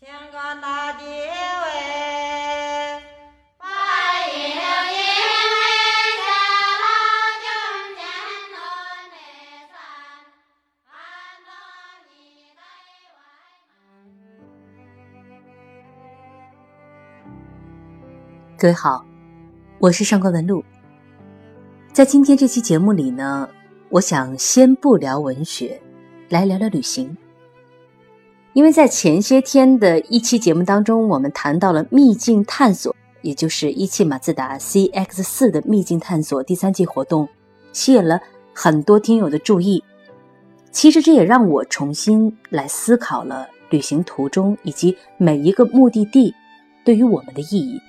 天干大地为八月阴为天老君天罗内山，安东你内外。各位好，我是上官文露。在今天这期节目里呢，我想先不聊文学，来聊聊旅行。因为在前些天的一期节目当中，我们谈到了秘境探索，也就是一汽马自达 CX 四的秘境探索第三季活动，吸引了很多听友的注意。其实这也让我重新来思考了旅行途中以及每一个目的地对于我们的意义。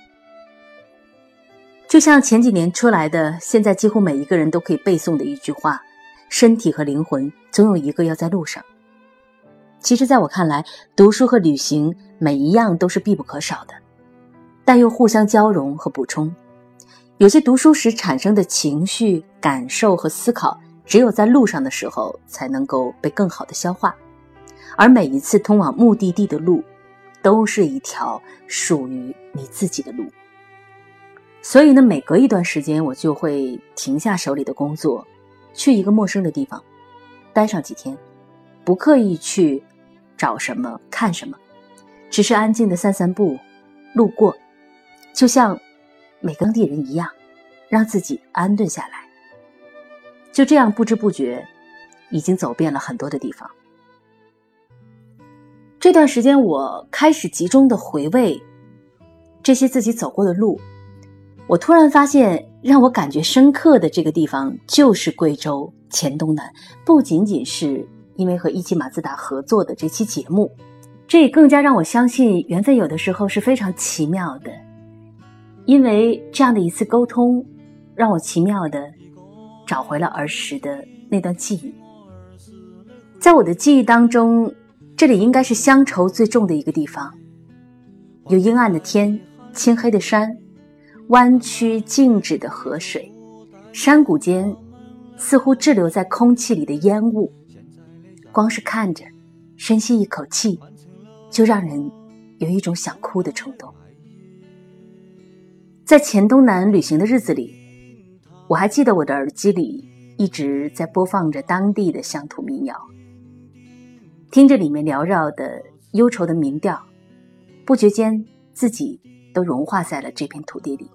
就像前几年出来的，现在几乎每一个人都可以背诵的一句话：“身体和灵魂总有一个要在路上。”其实，在我看来，读书和旅行每一样都是必不可少的，但又互相交融和补充。有些读书时产生的情绪、感受和思考，只有在路上的时候才能够被更好的消化。而每一次通往目的地的路，都是一条属于你自己的路。所以呢，每隔一段时间，我就会停下手里的工作，去一个陌生的地方，待上几天，不刻意去。找什么看什么，只是安静的散散步，路过，就像每个当地人一样，让自己安顿下来。就这样不知不觉，已经走遍了很多的地方。这段时间，我开始集中的回味这些自己走过的路。我突然发现，让我感觉深刻的这个地方就是贵州黔东南，不仅仅是。因为和一汽马自达合作的这期节目，这也更加让我相信缘分有的时候是非常奇妙的。因为这样的一次沟通，让我奇妙的找回了儿时的那段记忆。在我的记忆当中，这里应该是乡愁最重的一个地方，有阴暗的天、青黑的山、弯曲静止的河水，山谷间似乎滞留在空气里的烟雾。光是看着，深吸一口气，就让人有一种想哭的冲动。在黔东南旅行的日子里，我还记得我的耳机里一直在播放着当地的乡土民谣，听着里面缭绕的忧愁的民调，不觉间自己都融化在了这片土地里。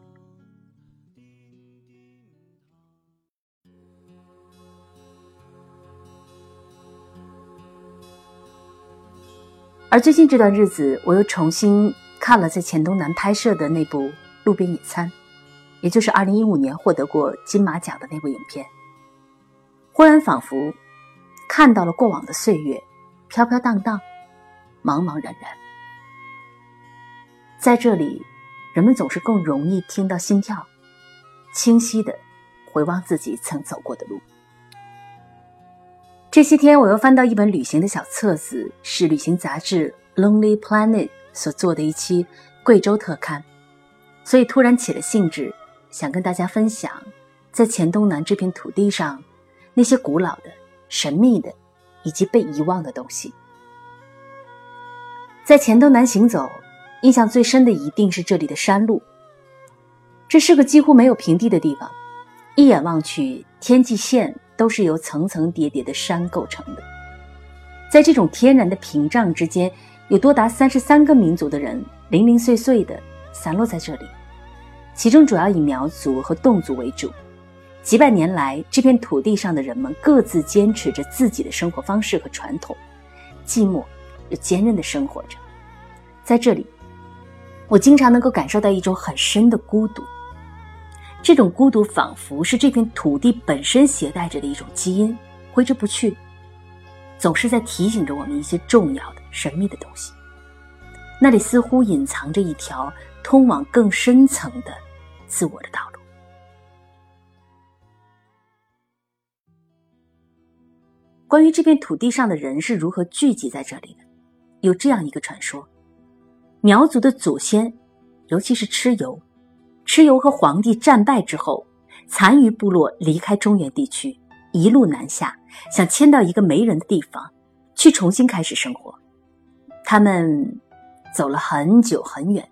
而最近这段日子，我又重新看了在黔东南拍摄的那部《路边野餐》，也就是2015年获得过金马奖的那部影片。忽然仿佛看到了过往的岁月，飘飘荡荡，茫茫然然。在这里，人们总是更容易听到心跳，清晰的回望自己曾走过的路。这些天，我又翻到一本旅行的小册子，是旅行杂志《Lonely Planet》所做的一期贵州特刊，所以突然起了兴致，想跟大家分享，在黔东南这片土地上，那些古老的、神秘的，以及被遗忘的东西。在黔东南行走，印象最深的一定是这里的山路。这是个几乎没有平地的地方，一眼望去，天际线。都是由层层叠叠的山构成的，在这种天然的屏障之间，有多达三十三个民族的人零零碎碎的散落在这里，其中主要以苗族和侗族为主。几百年来，这片土地上的人们各自坚持着自己的生活方式和传统，寂寞又坚韧的生活着。在这里，我经常能够感受到一种很深的孤独。这种孤独仿佛是这片土地本身携带着的一种基因，挥之不去，总是在提醒着我们一些重要的、神秘的东西。那里似乎隐藏着一条通往更深层的自我的道路。关于这片土地上的人是如何聚集在这里的，有这样一个传说：苗族的祖先，尤其是蚩尤。蚩尤和黄帝战败之后，残余部落离开中原地区，一路南下，想迁到一个没人的地方，去重新开始生活。他们走了很久很远，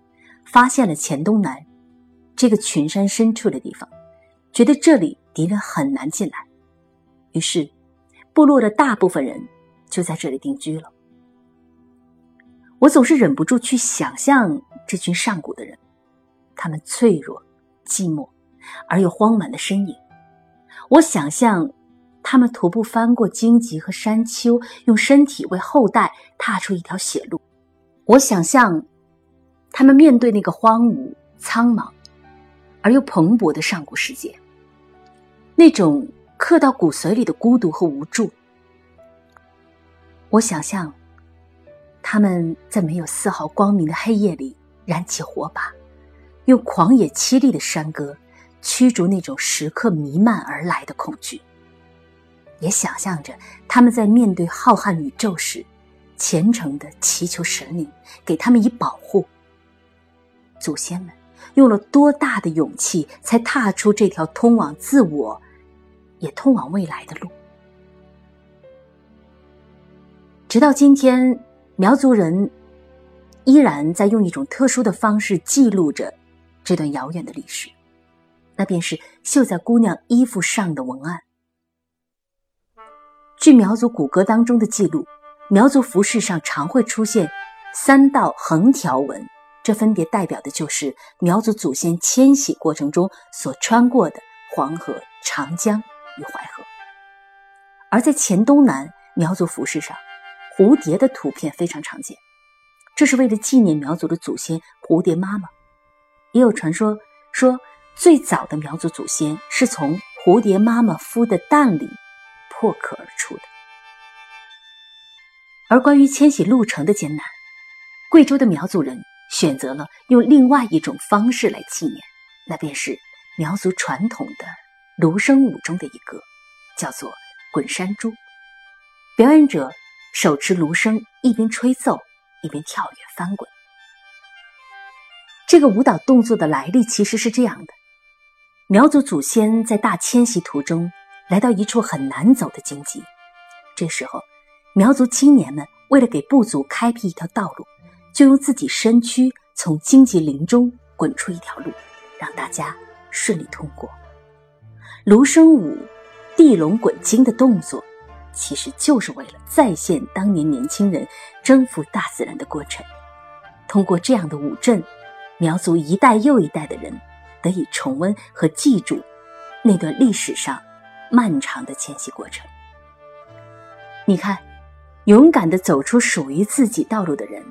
发现了黔东南这个群山深处的地方，觉得这里敌人很难进来，于是部落的大部分人就在这里定居了。我总是忍不住去想象这群上古的人，他们脆弱、寂寞而又荒蛮的身影。我想象他们徒步翻过荆棘和山丘，用身体为后代踏出一条血路。我想象他们面对那个荒芜、苍茫而又蓬勃的上古世界，那种刻到骨髓里的孤独和无助。我想象。他们在没有丝毫光明的黑夜里燃起火把，用狂野凄厉的山歌驱逐那种时刻弥漫而来的恐惧。也想象着他们在面对浩瀚宇宙时，虔诚的祈求神灵给他们以保护。祖先们用了多大的勇气，才踏出这条通往自我，也通往未来的路？直到今天。苗族人依然在用一种特殊的方式记录着这段遥远的历史，那便是绣在姑娘衣服上的文案。据苗族古歌当中的记录，苗族服饰上常会出现三道横条纹，这分别代表的就是苗族祖先迁徙过程中所穿过的黄河、长江与淮河。而在黔东南苗族服饰上，蝴蝶的图片非常常见，这是为了纪念苗族的祖先蝴蝶妈妈。也有传说说，最早的苗族祖先是从蝴蝶妈妈孵的蛋里破壳而出的。而关于迁徙路程的艰难，贵州的苗族人选择了用另外一种方式来纪念，那便是苗族传统的芦笙舞中的一个，叫做滚山猪，表演者。手持芦笙，一边吹奏，一边跳跃翻滚。这个舞蹈动作的来历其实是这样的：苗族祖先在大迁徙途中来到一处很难走的荆棘，这时候，苗族青年们为了给部族开辟一条道路，就用自己身躯从荆棘林中滚出一条路，让大家顺利通过。芦笙舞地龙滚荆的动作。其实就是为了再现当年年轻人征服大自然的过程。通过这样的舞阵，苗族一代又一代的人得以重温和记住那段历史上漫长的迁徙过程。你看，勇敢的走出属于自己道路的人，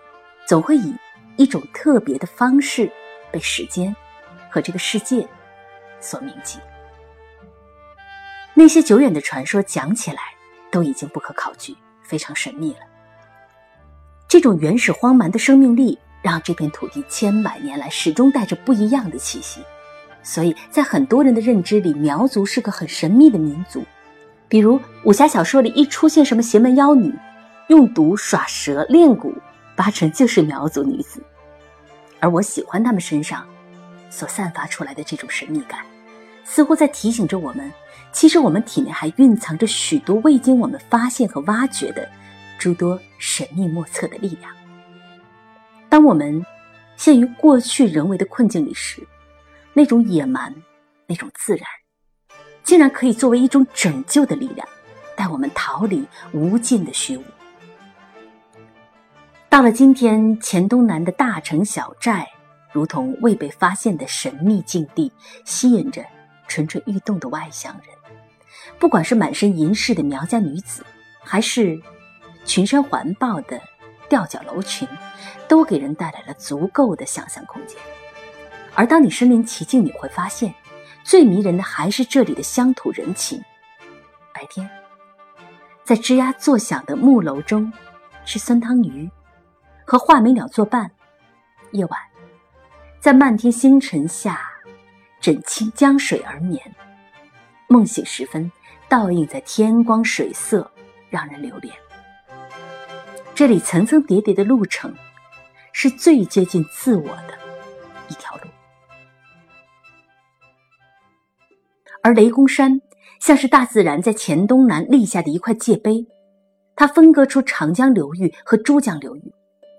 总会以一种特别的方式被时间和这个世界所铭记。那些久远的传说讲起来。都已经不可考据，非常神秘了。这种原始荒蛮的生命力，让这片土地千百年来始终带着不一样的气息。所以在很多人的认知里，苗族是个很神秘的民族。比如武侠小说里一出现什么邪门妖女，用毒耍蛇练蛊，八成就是苗族女子。而我喜欢他们身上所散发出来的这种神秘感，似乎在提醒着我们。其实我们体内还蕴藏着许多未经我们发现和挖掘的诸多神秘莫测的力量。当我们陷于过去人为的困境里时，那种野蛮、那种自然，竟然可以作为一种拯救的力量，带我们逃离无尽的虚无。到了今天，黔东南的大城小寨，如同未被发现的神秘境地，吸引着蠢蠢欲动的外乡人。不管是满身银饰的苗家女子，还是群山环抱的吊脚楼群，都给人带来了足够的想象空间。而当你身临其境，你会发现，最迷人的还是这里的乡土人情。白天，在吱呀作响的木楼中吃酸汤鱼，和画眉鸟作伴；夜晚，在漫天星辰下枕清江水而眠。梦醒时分。倒映在天光水色，让人留恋。这里层层叠叠的路程，是最接近自我的一条路。而雷公山像是大自然在黔东南立下的一块界碑，它分割出长江流域和珠江流域，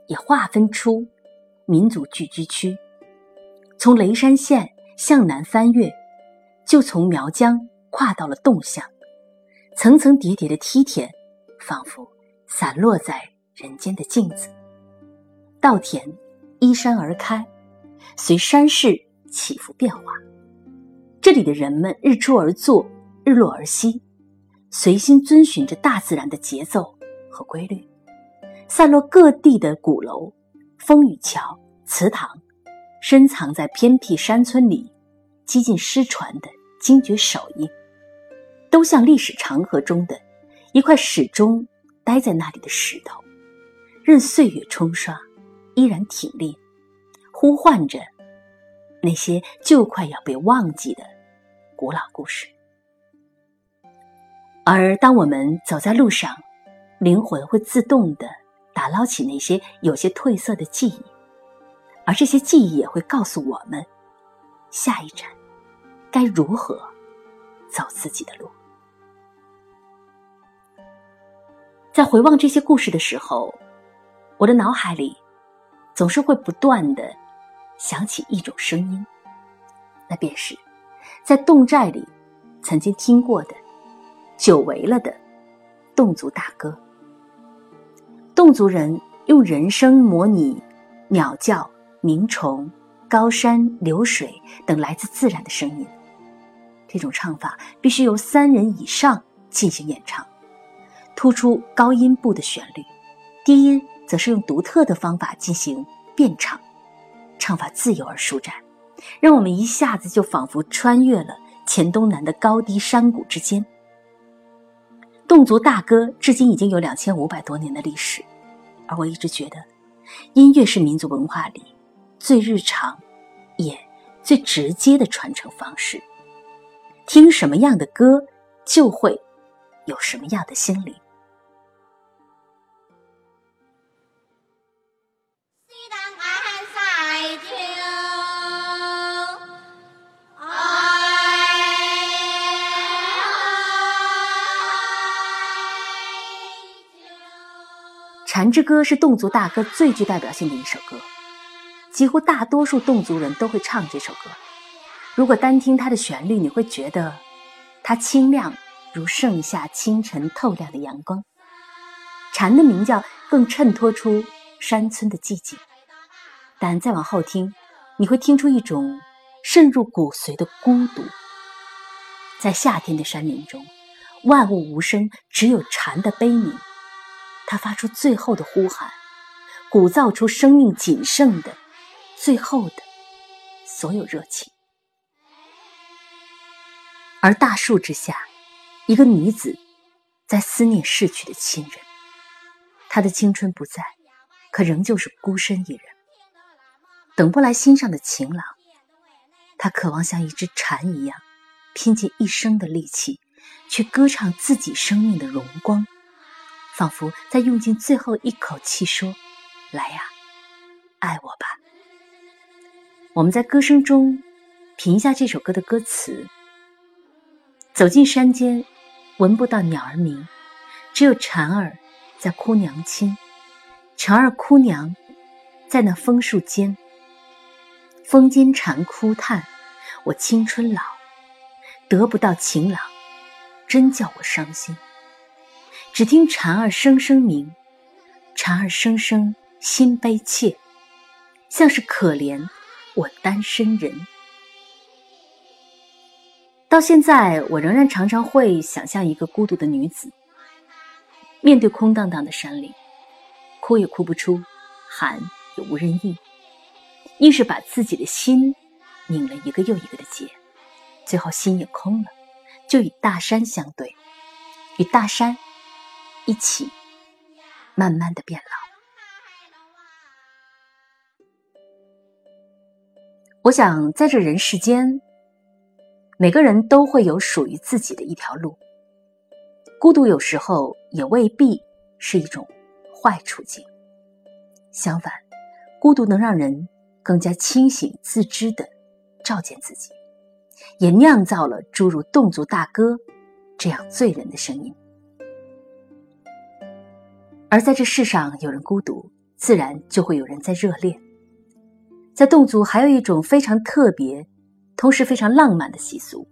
也划分出民族聚居区，从雷山县向南翻越，就从苗疆跨到了侗乡，层层叠叠的梯田，仿佛散落在人间的镜子。稻田依山而开，随山势起伏变化。这里的人们日出而作，日落而息，随心遵循着大自然的节奏和规律。散落各地的鼓楼、风雨桥、祠堂，深藏在偏僻山村里，几近失传的精绝手艺，都像历史长河中的一块始终待在那里的石头，任岁月冲刷。依然挺立，呼唤着那些就快要被忘记的古老故事。而当我们走在路上，灵魂会自动的打捞起那些有些褪色的记忆，而这些记忆也会告诉我们，下一站该如何走自己的路。在回望这些故事的时候，我的脑海里。总是会不断的想起一种声音，那便是在侗寨里曾经听过的久违了的侗族大歌。侗族人用人声模拟鸟叫、鸣虫、高山流水等来自自然的声音，这种唱法必须由三人以上进行演唱，突出高音部的旋律，低音。则是用独特的方法进行变唱，唱法自由而舒展，让我们一下子就仿佛穿越了黔东南的高低山谷之间。侗族大歌至今已经有两千五百多年的历史，而我一直觉得，音乐是民族文化里最日常也最直接的传承方式。听什么样的歌，就会有什么样的心灵。《蝉之歌》是侗族大歌最具代表性的一首歌，几乎大多数侗族人都会唱这首歌。如果单听它的旋律，你会觉得它清亮如盛夏清晨透亮的阳光。蝉的鸣叫更衬托出山村的寂静，但再往后听，你会听出一种渗入骨髓的孤独。在夏天的山林中，万物无声，只有蝉的悲鸣。他发出最后的呼喊，鼓噪出生命仅剩的最后的所有热情。而大树之下，一个女子在思念逝去的亲人。她的青春不在，可仍旧是孤身一人，等不来心上的情郎。她渴望像一只蝉一样，拼尽一生的力气，去歌唱自己生命的荣光。仿佛在用尽最后一口气说：“来呀，爱我吧。”我们在歌声中品一下这首歌的歌词：走进山间，闻不到鸟儿鸣，只有蝉儿在哭娘亲。蝉儿哭娘，在那枫树间。风间蝉哭叹，我青春老，得不到情郎，真叫我伤心。只听蝉儿声声鸣，蝉儿声声心悲切，像是可怜我单身人。到现在，我仍然常常会想象一个孤独的女子，面对空荡荡的山林，哭也哭不出，喊也无人应，硬是把自己的心拧了一个又一个的结，最后心也空了，就与大山相对，与大山。一起，慢慢的变老。我想，在这人世间，每个人都会有属于自己的一条路。孤独有时候也未必是一种坏处境，相反，孤独能让人更加清醒自知的照见自己，也酿造了诸如侗族大歌这样醉人的声音。而在这世上，有人孤独，自然就会有人在热恋。在侗族还有一种非常特别，同时非常浪漫的习俗，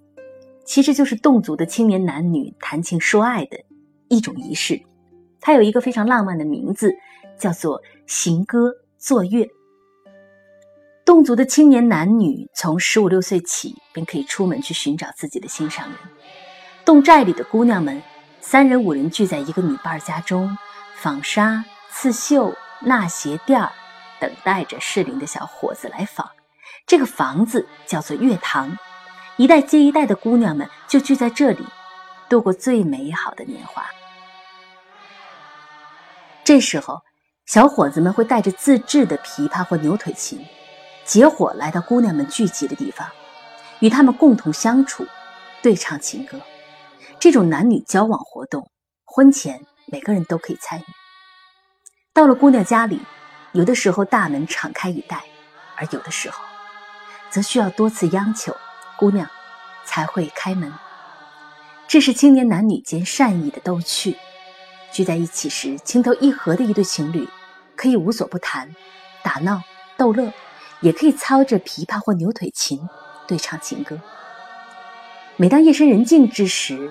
其实就是侗族的青年男女谈情说爱的一种仪式。它有一个非常浪漫的名字，叫做行歌作乐。侗族的青年男女从十五六岁起便可以出门去寻找自己的心上人。侗寨里的姑娘们，三人五人聚在一个女伴家中，纺纱、刺绣、纳鞋垫儿。等待着适龄的小伙子来访，这个房子叫做乐堂，一代接一代的姑娘们就聚在这里，度过最美好的年华。这时候，小伙子们会带着自制的琵琶或牛腿琴，结伙来到姑娘们聚集的地方，与他们共同相处，对唱情歌。这种男女交往活动，婚前每个人都可以参与。到了姑娘家里。有的时候大门敞开以待，而有的时候，则需要多次央求，姑娘才会开门。这是青年男女间善意的逗趣。聚在一起时，情投意合的一对情侣，可以无所不谈，打闹逗乐，也可以操着琵琶或牛腿琴对唱情歌。每当夜深人静之时，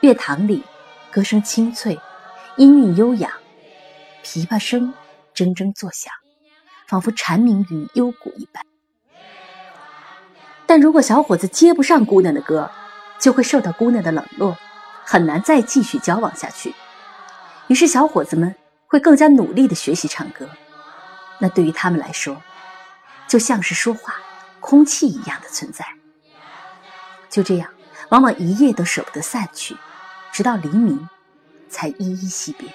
乐堂里歌声清脆，音韵悠扬，琵琶声。铮铮作响，仿佛蝉鸣于幽谷一般。但如果小伙子接不上姑娘的歌，就会受到姑娘的冷落，很难再继续交往下去。于是，小伙子们会更加努力的学习唱歌。那对于他们来说，就像是说话、空气一样的存在。就这样，往往一夜都舍不得散去，直到黎明，才依依惜别。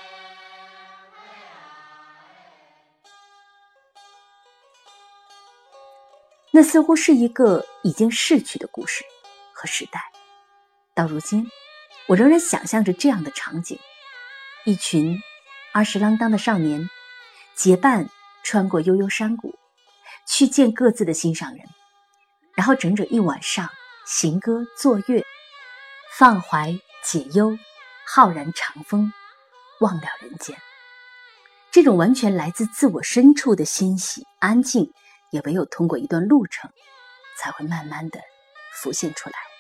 那似乎是一个已经逝去的故事和时代。到如今，我仍然想象着这样的场景：一群二十啷当的少年结伴穿过悠悠山谷，去见各自的心上人，然后整整一晚上行歌作乐，放怀解忧，浩然长风，忘了人间。这种完全来自自我深处的欣喜、安静。也唯有通过一段路程，才会慢慢的浮现出来。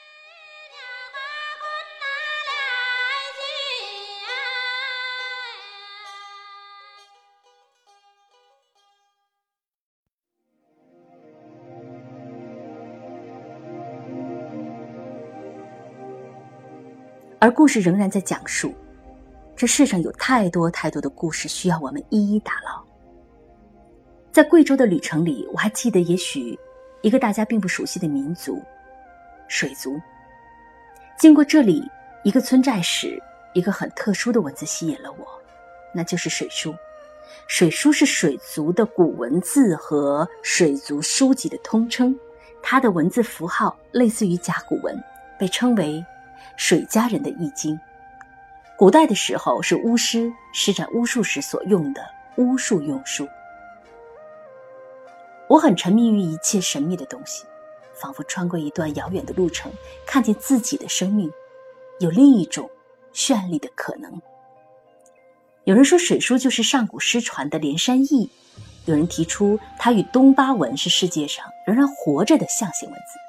而故事仍然在讲述，这世上有太多太多的故事需要我们一一打捞。在贵州的旅程里，我还记得，也许一个大家并不熟悉的民族——水族。经过这里一个村寨时，一个很特殊的文字吸引了我，那就是水书。水书是水族的古文字和水族书籍的通称，它的文字符号类似于甲骨文，被称为水家人的易经。古代的时候，是巫师施展巫术时所用的巫术用书。我很沉迷于一切神秘的东西，仿佛穿过一段遥远的路程，看见自己的生命有另一种绚丽的可能。有人说水书就是上古失传的连山易，有人提出它与东巴文是世界上仍然活着的象形文字，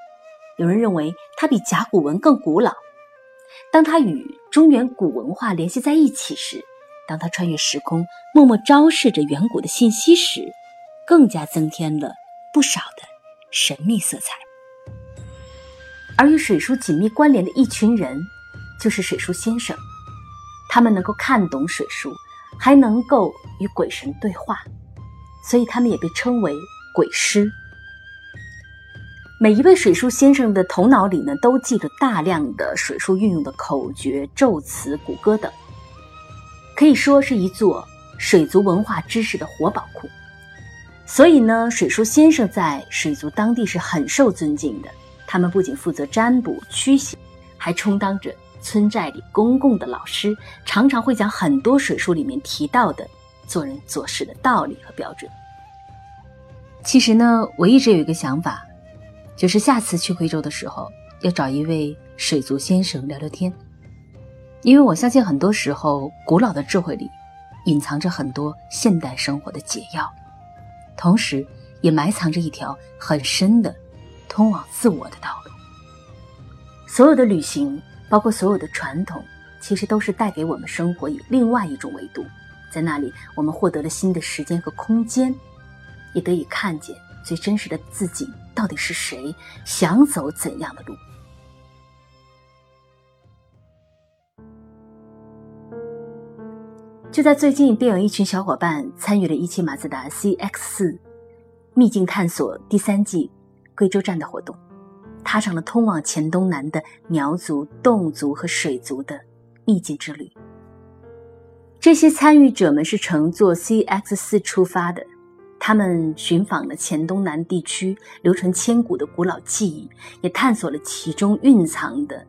有人认为它比甲骨文更古老。当它与中原古文化联系在一起时，当它穿越时空，默默昭示着远古的信息时。更加增添了不少的神秘色彩，而与水书紧密关联的一群人，就是水书先生。他们能够看懂水书，还能够与鬼神对话，所以他们也被称为鬼师。每一位水书先生的头脑里呢，都记着大量的水书运用的口诀、咒词、古歌等，可以说是一座水族文化知识的活宝库。所以呢，水书先生在水族当地是很受尊敬的。他们不仅负责占卜驱邪，还充当着村寨里公共的老师，常常会讲很多水书里面提到的做人做事的道理和标准。其实呢，我一直有一个想法，就是下次去贵州的时候，要找一位水族先生聊聊天，因为我相信很多时候，古老的智慧里，隐藏着很多现代生活的解药。同时，也埋藏着一条很深的通往自我的道路。所有的旅行，包括所有的传统，其实都是带给我们生活以另外一种维度，在那里我们获得了新的时间和空间，也得以看见最真实的自己到底是谁，想走怎样的路。就在最近，便有一群小伙伴参与了一汽马自达 CX 四秘境探索第三季贵州站的活动，踏上了通往黔东南的苗族、侗族和水族的秘境之旅。这些参与者们是乘坐 CX 四出发的，他们寻访了黔东南地区流传千古的古老记忆，也探索了其中蕴藏的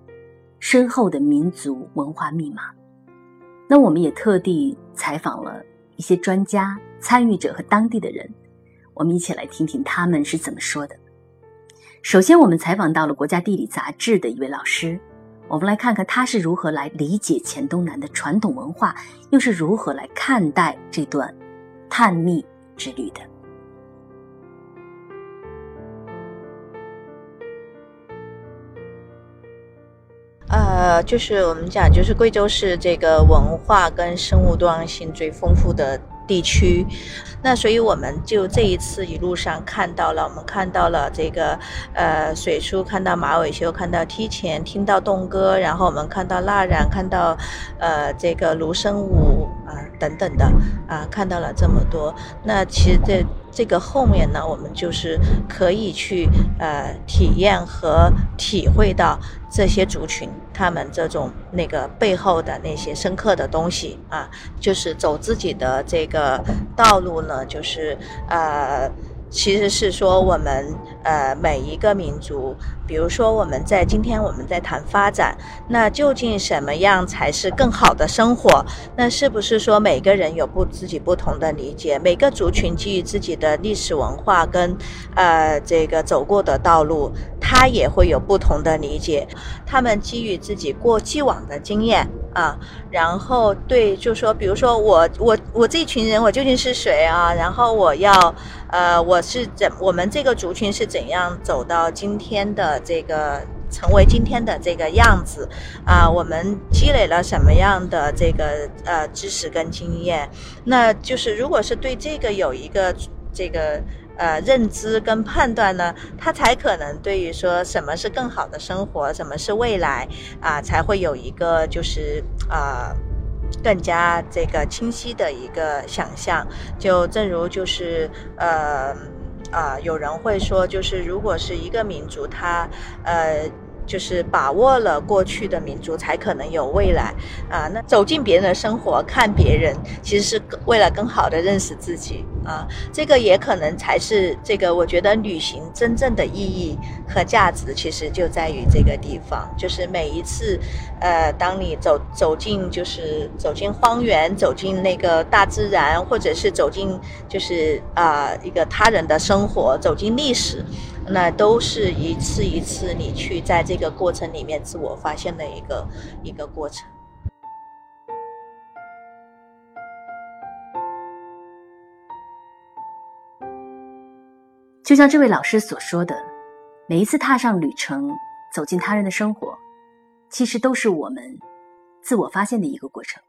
深厚的民族文化密码。那我们也特地采访了一些专家、参与者和当地的人，我们一起来听听他们是怎么说的。首先，我们采访到了《国家地理》杂志的一位老师，我们来看看他是如何来理解黔东南的传统文化，又是如何来看待这段探秘之旅的。呃，就是我们讲，就是贵州是这个文化跟生物多样性最丰富的地区，那所以我们就这一次一路上看到了，我们看到了这个呃水书，看到马尾修，看到梯前，听到侗歌，然后我们看到蜡染，看到呃这个芦笙舞啊等等的啊，看到了这么多。那其实这这个后面呢，我们就是可以去呃体验和体会到这些族群他们这种那个背后的那些深刻的东西啊，就是走自己的这个道路呢，就是呃。其实是说我们呃每一个民族，比如说我们在今天我们在谈发展，那究竟什么样才是更好的生活？那是不是说每个人有不自己不同的理解？每个族群基于自己的历史文化跟呃这个走过的道路，他也会有不同的理解。他们基于自己过既往的经验啊，然后对，就说比如说我我我这群人我究竟是谁啊？然后我要呃我。是怎我们这个族群是怎样走到今天的这个成为今天的这个样子啊？我们积累了什么样的这个呃知识跟经验？那就是如果是对这个有一个这个呃认知跟判断呢，他才可能对于说什么是更好的生活，什么是未来啊，才会有一个就是啊。更加这个清晰的一个想象，就正如就是呃啊，有人会说，就是如果是一个民族，他呃。就是把握了过去的民族，才可能有未来啊！那走进别人的生活，看别人，其实是为了更好的认识自己啊！这个也可能才是这个，我觉得旅行真正的意义和价值，其实就在于这个地方。就是每一次，呃，当你走走进，就是走进荒原，走进那个大自然，或者是走进，就是啊，一个他人的生活，走进历史。那都是一次一次你去在这个过程里面自我发现的一个一个过程。就像这位老师所说的，每一次踏上旅程，走进他人的生活，其实都是我们自我发现的一个过程。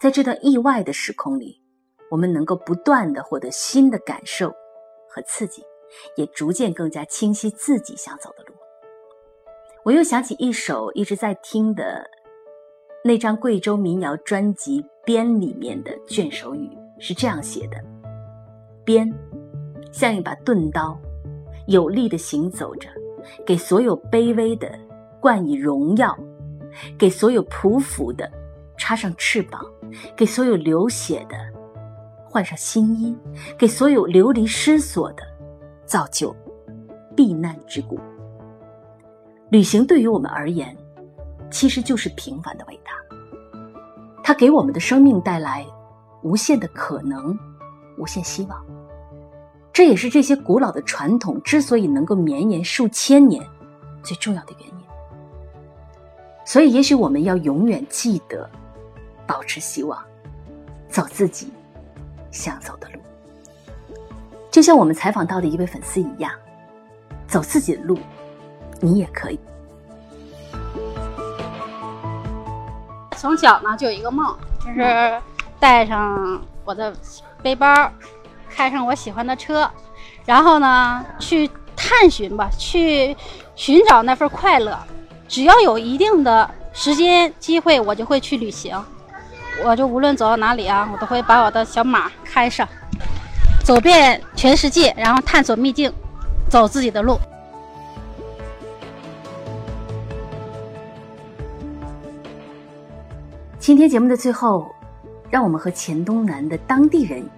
在这段意外的时空里，我们能够不断的获得新的感受和刺激。也逐渐更加清晰自己想走的路。我又想起一首一直在听的那张贵州民谣专辑《编》里面的卷首语，是这样写的：“鞭像一把钝刀，有力的行走着，给所有卑微的冠以荣耀，给所有匍匐的插上翅膀，给所有流血的换上新衣，给所有流离失所的。”造就避难之谷。旅行对于我们而言，其实就是平凡的伟大。它给我们的生命带来无限的可能，无限希望。这也是这些古老的传统之所以能够绵延数千年最重要的原因。所以，也许我们要永远记得，保持希望，走自己想走的路。就像我们采访到的一位粉丝一样，走自己的路，你也可以。从小呢就有一个梦，就是带上我的背包，开上我喜欢的车，然后呢去探寻吧，去寻找那份快乐。只要有一定的时间机会，我就会去旅行。我就无论走到哪里啊，我都会把我的小马开上，走遍全世界，然后探索秘境，走自己的路。今天节目的最后，让我们和黔东南的当地人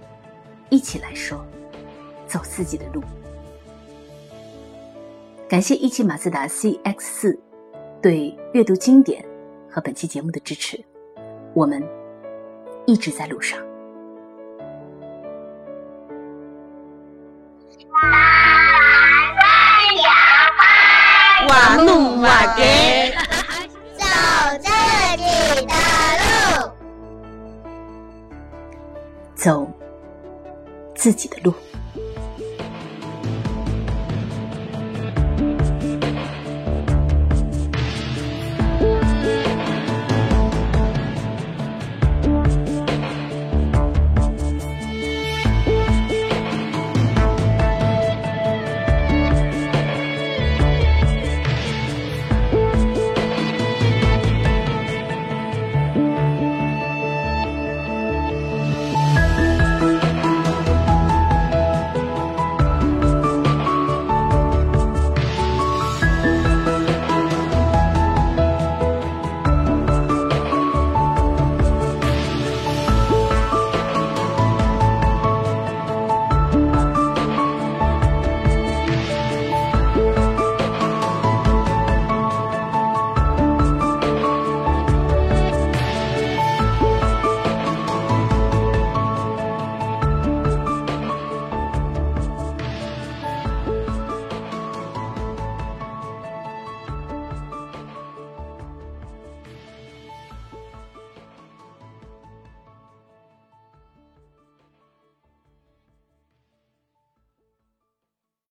一起来说：走自己的路。感谢一汽马自达 CX 四对阅读经典和本期节目的支持，我们一直在路上。瓦努瓦给，走自己的路。走自己的路。